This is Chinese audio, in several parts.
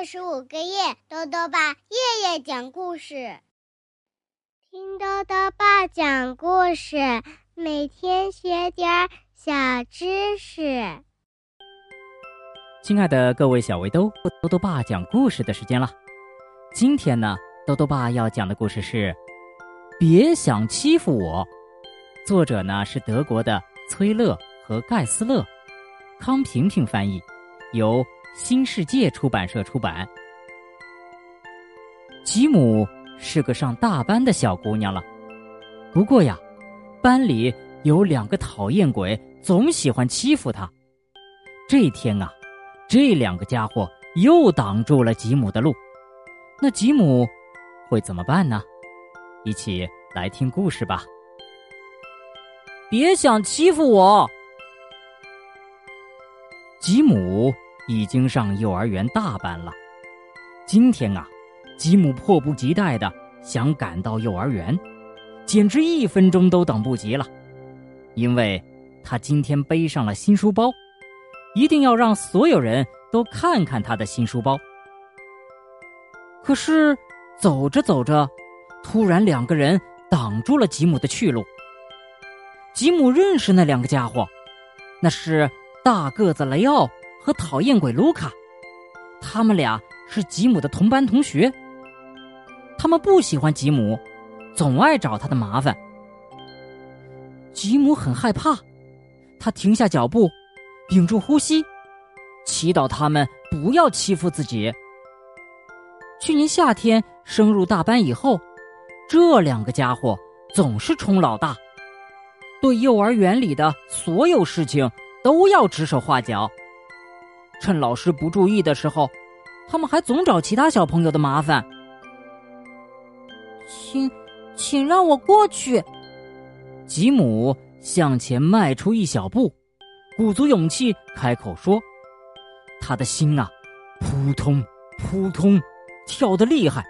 二十五个夜，豆豆爸夜夜讲故事，听豆豆爸讲故事，每天学点小知识。亲爱的各位小围兜，豆豆爸讲故事的时间了。今天呢，豆豆爸要讲的故事是《别想欺负我》，作者呢是德国的崔乐和盖斯勒，康平平翻译，由。新世界出版社出版。吉姆是个上大班的小姑娘了，不过呀，班里有两个讨厌鬼，总喜欢欺负她。这天啊，这两个家伙又挡住了吉姆的路，那吉姆会怎么办呢？一起来听故事吧。别想欺负我，吉姆。已经上幼儿园大班了，今天啊，吉姆迫不及待的想赶到幼儿园，简直一分钟都等不及了，因为他今天背上了新书包，一定要让所有人都看看他的新书包。可是走着走着，突然两个人挡住了吉姆的去路。吉姆认识那两个家伙，那是大个子雷奥。和讨厌鬼卢卡，他们俩是吉姆的同班同学。他们不喜欢吉姆，总爱找他的麻烦。吉姆很害怕，他停下脚步，屏住呼吸，祈祷他们不要欺负自己。去年夏天升入大班以后，这两个家伙总是冲老大，对幼儿园里的所有事情都要指手画脚。趁老师不注意的时候，他们还总找其他小朋友的麻烦。请，请让我过去。吉姆向前迈出一小步，鼓足勇气开口说：“他的心啊，扑通扑通跳得厉害。”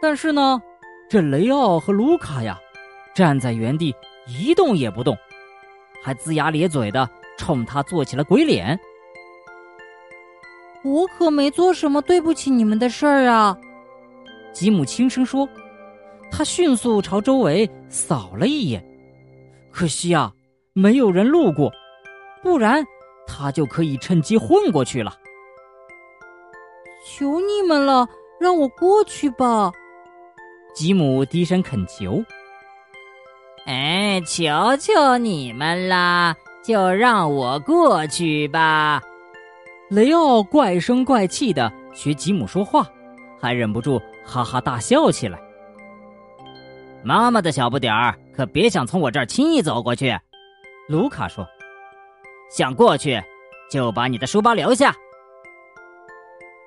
但是呢，这雷奥和卢卡呀，站在原地一动也不动，还龇牙咧嘴的冲他做起了鬼脸。我可没做什么对不起你们的事儿啊，吉姆轻声说。他迅速朝周围扫了一眼，可惜啊，没有人路过，不然他就可以趁机混过去了。求你们了，让我过去吧，吉姆低声恳求。哎，求求你们啦，就让我过去吧。雷奥怪声怪气的学吉姆说话，还忍不住哈哈大笑起来。妈妈的小不点儿，可别想从我这儿轻易走过去。卢卡说：“想过去，就把你的书包留下。”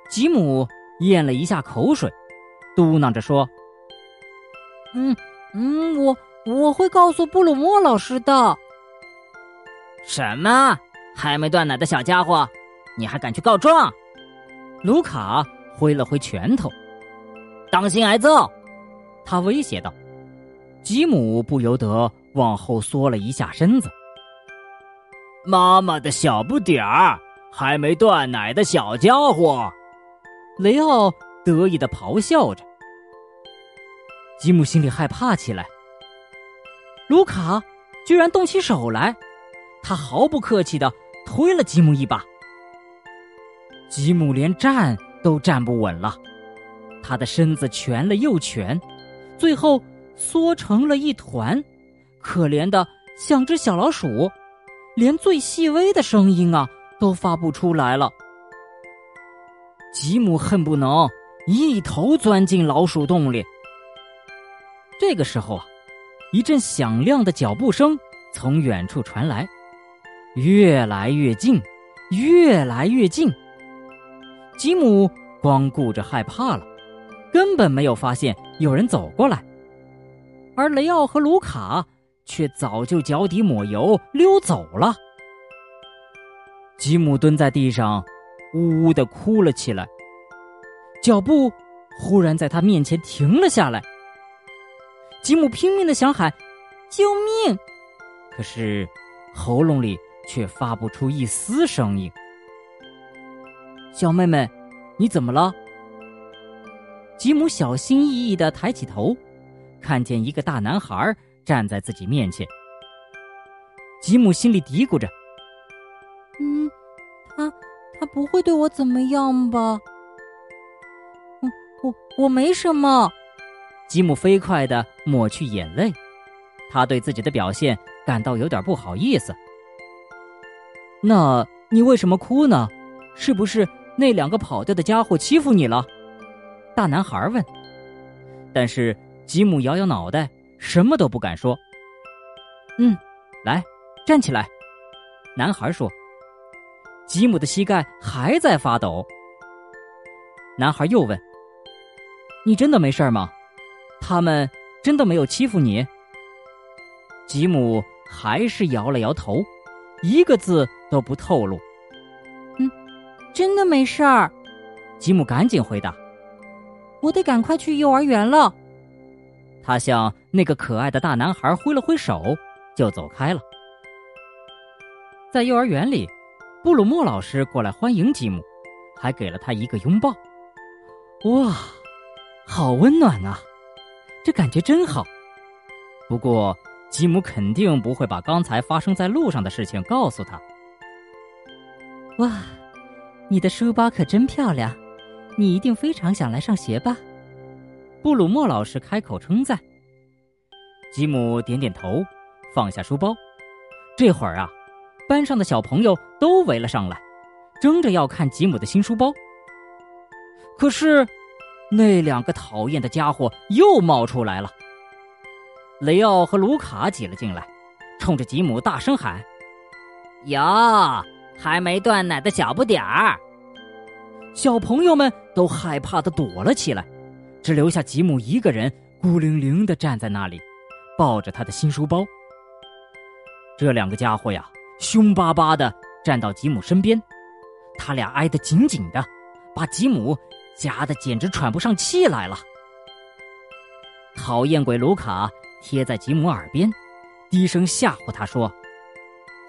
吉姆咽了一下口水，嘟囔着说：“嗯嗯，我我会告诉布鲁莫老师的。”什么？还没断奶的小家伙！你还敢去告状？卢卡挥了挥拳头，当心挨揍！他威胁道。吉姆不由得往后缩了一下身子。妈妈的小不点儿，还没断奶的小家伙，雷奥得意的咆哮着。吉姆心里害怕起来。卢卡居然动起手来，他毫不客气的推了吉姆一把。吉姆连站都站不稳了，他的身子蜷了又蜷，最后缩成了一团，可怜的像只小老鼠，连最细微的声音啊都发不出来了。吉姆恨不能一头钻进老鼠洞里。这个时候啊，一阵响亮的脚步声从远处传来，越来越近，越来越近。吉姆光顾着害怕了，根本没有发现有人走过来，而雷奥和卢卡却早就脚底抹油溜走了。吉姆蹲在地上，呜呜的哭了起来。脚步忽然在他面前停了下来。吉姆拼命的想喊“救命”，可是喉咙里却发不出一丝声音。小妹妹，你怎么了？吉姆小心翼翼的抬起头，看见一个大男孩站在自己面前。吉姆心里嘀咕着：“嗯，他他不会对我怎么样吧？我我我没什么。”吉姆飞快的抹去眼泪，他对自己的表现感到有点不好意思。那你为什么哭呢？是不是那两个跑掉的家伙欺负你了？大男孩问。但是吉姆摇摇脑袋，什么都不敢说。嗯，来，站起来。男孩说。吉姆的膝盖还在发抖。男孩又问：“你真的没事吗？他们真的没有欺负你？”吉姆还是摇了摇头，一个字都不透露。嗯，真的没事儿。吉姆赶紧回答。我得赶快去幼儿园了。他向那个可爱的大男孩挥了挥手，就走开了。在幼儿园里，布鲁莫老师过来欢迎吉姆，还给了他一个拥抱。哇，好温暖啊！这感觉真好。不过，吉姆肯定不会把刚才发生在路上的事情告诉他。哇，你的书包可真漂亮。你一定非常想来上学吧？布鲁莫老师开口称赞。吉姆点点头，放下书包。这会儿啊，班上的小朋友都围了上来，争着要看吉姆的新书包。可是，那两个讨厌的家伙又冒出来了。雷奥和卢卡挤了进来，冲着吉姆大声喊：“呀，还没断奶的小不点儿！”小朋友们都害怕的躲了起来，只留下吉姆一个人孤零零的站在那里，抱着他的新书包。这两个家伙呀，凶巴巴的站到吉姆身边，他俩挨得紧紧的，把吉姆夹得简直喘不上气来了。讨厌鬼卢卡贴在吉姆耳边，低声吓唬他说：“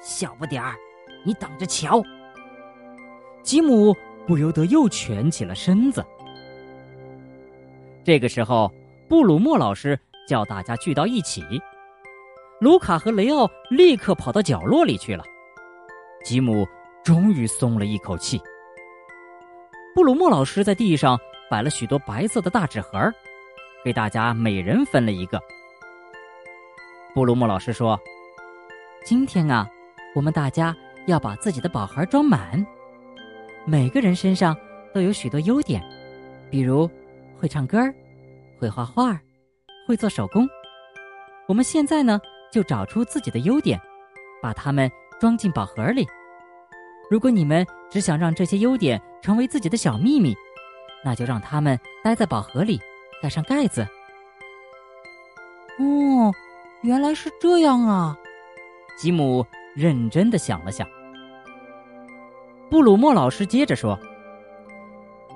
小不点儿，你等着瞧。”吉姆。不由得又蜷起了身子。这个时候，布鲁莫老师叫大家聚到一起。卢卡和雷奥立刻跑到角落里去了。吉姆终于松了一口气。布鲁莫老师在地上摆了许多白色的大纸盒，给大家每人分了一个。布鲁莫老师说：“今天啊，我们大家要把自己的宝盒装满。”每个人身上都有许多优点，比如会唱歌儿、会画画、会做手工。我们现在呢，就找出自己的优点，把它们装进宝盒里。如果你们只想让这些优点成为自己的小秘密，那就让它们待在宝盒里，盖上盖子。哦，原来是这样啊！吉姆认真的想了想。布鲁莫老师接着说：“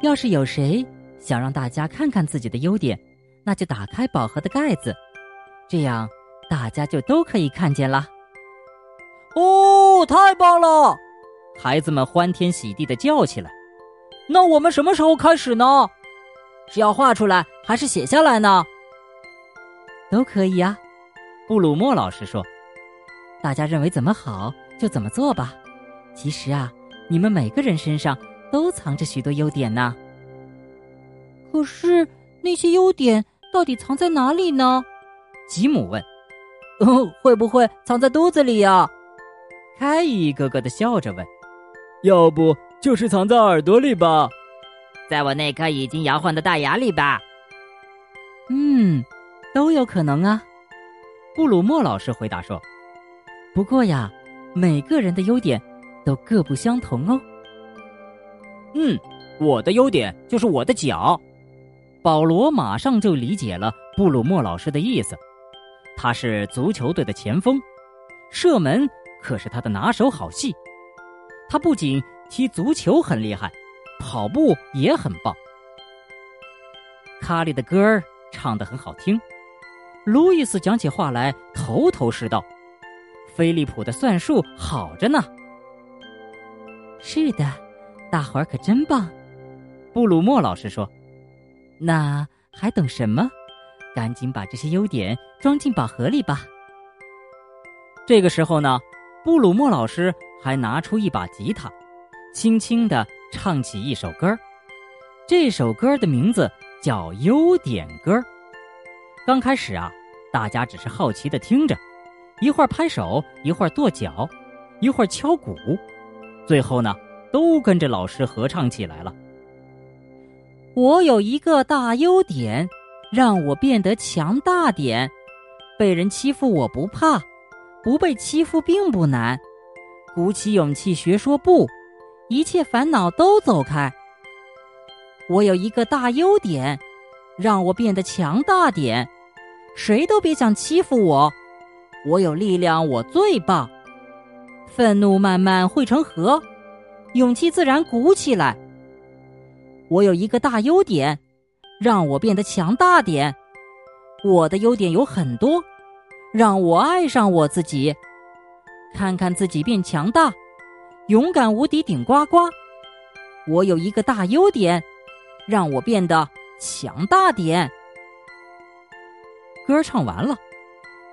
要是有谁想让大家看看自己的优点，那就打开宝盒的盖子，这样大家就都可以看见了。”哦，太棒了！孩子们欢天喜地的叫起来。那我们什么时候开始呢？是要画出来还是写下来呢？都可以啊。布鲁莫老师说：“大家认为怎么好就怎么做吧。其实啊。”你们每个人身上都藏着许多优点呢。可是那些优点到底藏在哪里呢？吉姆问。哦，会不会藏在肚子里呀？凯一个个的笑着问。要不就是藏在耳朵里吧，在我那颗已经摇晃的大牙里吧。嗯，都有可能啊。布鲁莫老师回答说。不过呀，每个人的优点。都各不相同哦。嗯，我的优点就是我的脚。保罗马上就理解了布鲁莫老师的意思。他是足球队的前锋，射门可是他的拿手好戏。他不仅踢足球很厉害，跑步也很棒。卡里的歌儿唱得很好听，路易斯讲起话来头头是道，菲利普的算术好着呢。是的，大伙儿可真棒。布鲁莫老师说：“那还等什么？赶紧把这些优点装进宝盒里吧。”这个时候呢，布鲁莫老师还拿出一把吉他，轻轻的唱起一首歌这首歌的名字叫《优点歌》。刚开始啊，大家只是好奇的听着，一会儿拍手，一会儿跺脚，一会儿敲鼓，最后呢，都跟着老师合唱起来了。我有一个大优点，让我变得强大点，被人欺负我不怕。不被欺负并不难，鼓起勇气学说不，一切烦恼都走开。我有一个大优点，让我变得强大点，谁都别想欺负我。我有力量，我最棒。愤怒慢慢汇成河，勇气自然鼓起来。我有一个大优点，让我变得强大点。我的优点有很多。让我爱上我自己，看看自己变强大，勇敢无敌顶呱呱。我有一个大优点，让我变得强大点。歌唱完了，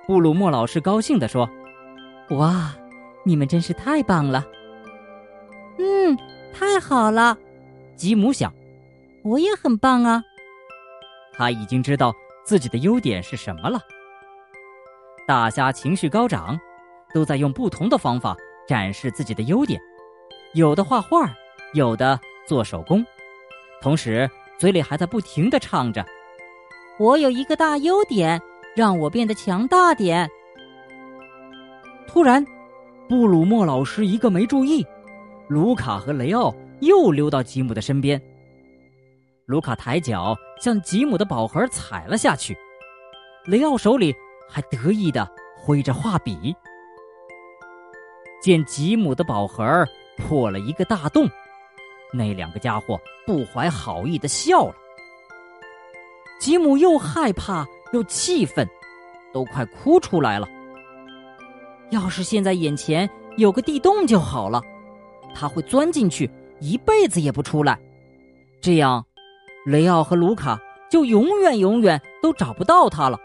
布鲁莫老师高兴地说：“哇，你们真是太棒了！”嗯，太好了。吉姆想：“我也很棒啊。”他已经知道自己的优点是什么了。大家情绪高涨，都在用不同的方法展示自己的优点，有的画画，有的做手工，同时嘴里还在不停的唱着：“我有一个大优点，让我变得强大点。”突然，布鲁莫老师一个没注意，卢卡和雷奥又溜到吉姆的身边。卢卡抬脚向吉姆的宝盒踩了下去，雷奥手里。还得意的挥着画笔，见吉姆的宝盒破了一个大洞，那两个家伙不怀好意的笑了。吉姆又害怕又气愤，都快哭出来了。要是现在眼前有个地洞就好了，他会钻进去，一辈子也不出来。这样，雷奥和卢卡就永远永远都找不到他了。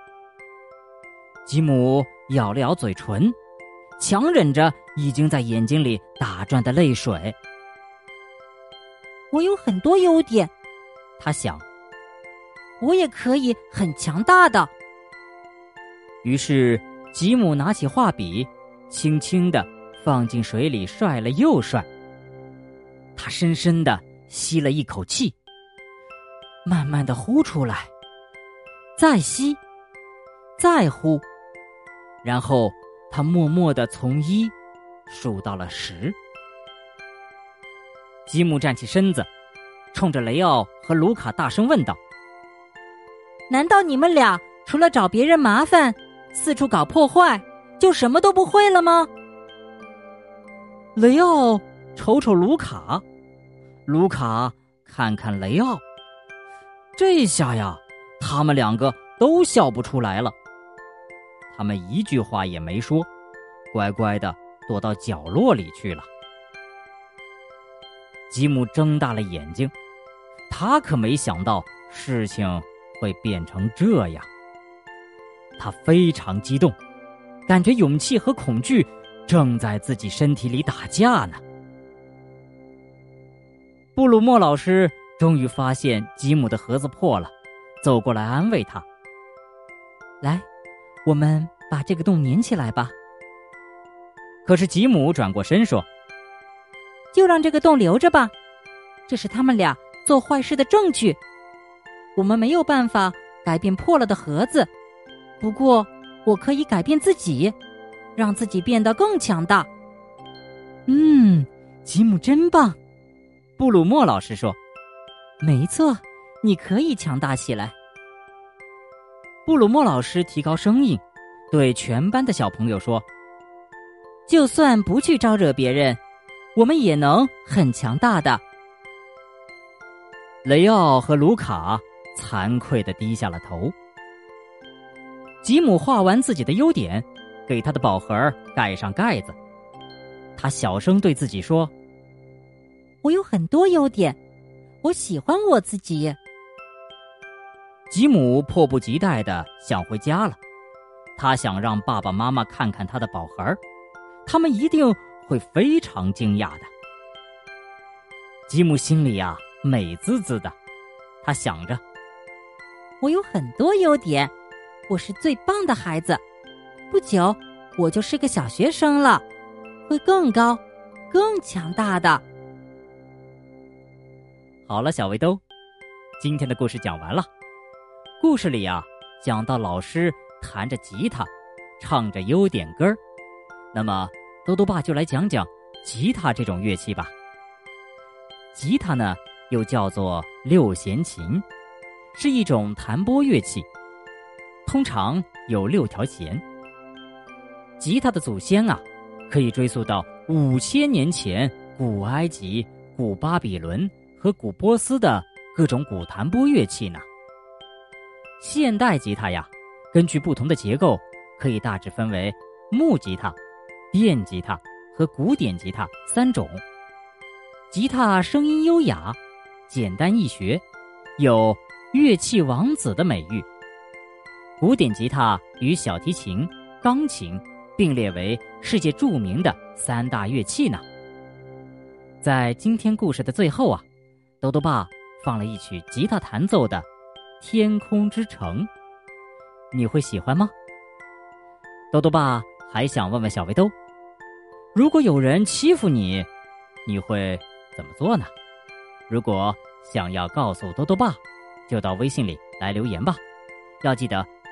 吉姆咬了咬嘴唇，强忍着已经在眼睛里打转的泪水。我有很多优点，他想，我也可以很强大的。于是，吉姆拿起画笔，轻轻的放进水里，涮了又涮。他深深的吸了一口气，慢慢的呼出来，再吸，再呼。然后，他默默的从一数到了十。吉姆站起身子，冲着雷奥和卢卡大声问道：“难道你们俩除了找别人麻烦、四处搞破坏，就什么都不会了吗？”雷奥瞅瞅卢卡，卢卡看看雷奥，这下呀，他们两个都笑不出来了。他们一句话也没说，乖乖的躲到角落里去了。吉姆睁大了眼睛，他可没想到事情会变成这样。他非常激动，感觉勇气和恐惧正在自己身体里打架呢。布鲁莫老师终于发现吉姆的盒子破了，走过来安慰他：“来。”我们把这个洞粘起来吧。可是吉姆转过身说：“就让这个洞留着吧，这是他们俩做坏事的证据。我们没有办法改变破了的盒子，不过我可以改变自己，让自己变得更强大。”嗯，吉姆真棒，布鲁莫老师说：“没错，你可以强大起来。”布鲁莫老师提高声音，对全班的小朋友说：“就算不去招惹别人，我们也能很强大的。”雷奥和卢卡惭愧的低下了头。吉姆画完自己的优点，给他的宝盒盖上盖子。他小声对自己说：“我有很多优点，我喜欢我自己。吉姆迫不及待的想回家了，他想让爸爸妈妈看看他的宝盒，他们一定会非常惊讶的。吉姆心里呀美滋滋的，他想着：我有很多优点，我是最棒的孩子，不久我就是个小学生了，会更高、更强大的。好了，小围兜，今天的故事讲完了。故事里啊，讲到老师弹着吉他，唱着优点歌儿。那么，兜兜爸就来讲讲吉他这种乐器吧。吉他呢，又叫做六弦琴，是一种弹拨乐器，通常有六条弦。吉他的祖先啊，可以追溯到五千年前古埃及、古巴比伦和古波斯的各种古弹拨乐器呢。现代吉他呀，根据不同的结构，可以大致分为木吉他、电吉他和古典吉他三种。吉他声音优雅，简单易学，有“乐器王子”的美誉。古典吉他与小提琴、钢琴并列为世界著名的三大乐器呢。在今天故事的最后啊，豆豆爸放了一曲吉他弹奏的。天空之城，你会喜欢吗？豆豆爸还想问问小围兜，如果有人欺负你，你会怎么做呢？如果想要告诉豆豆爸，就到微信里来留言吧。要记得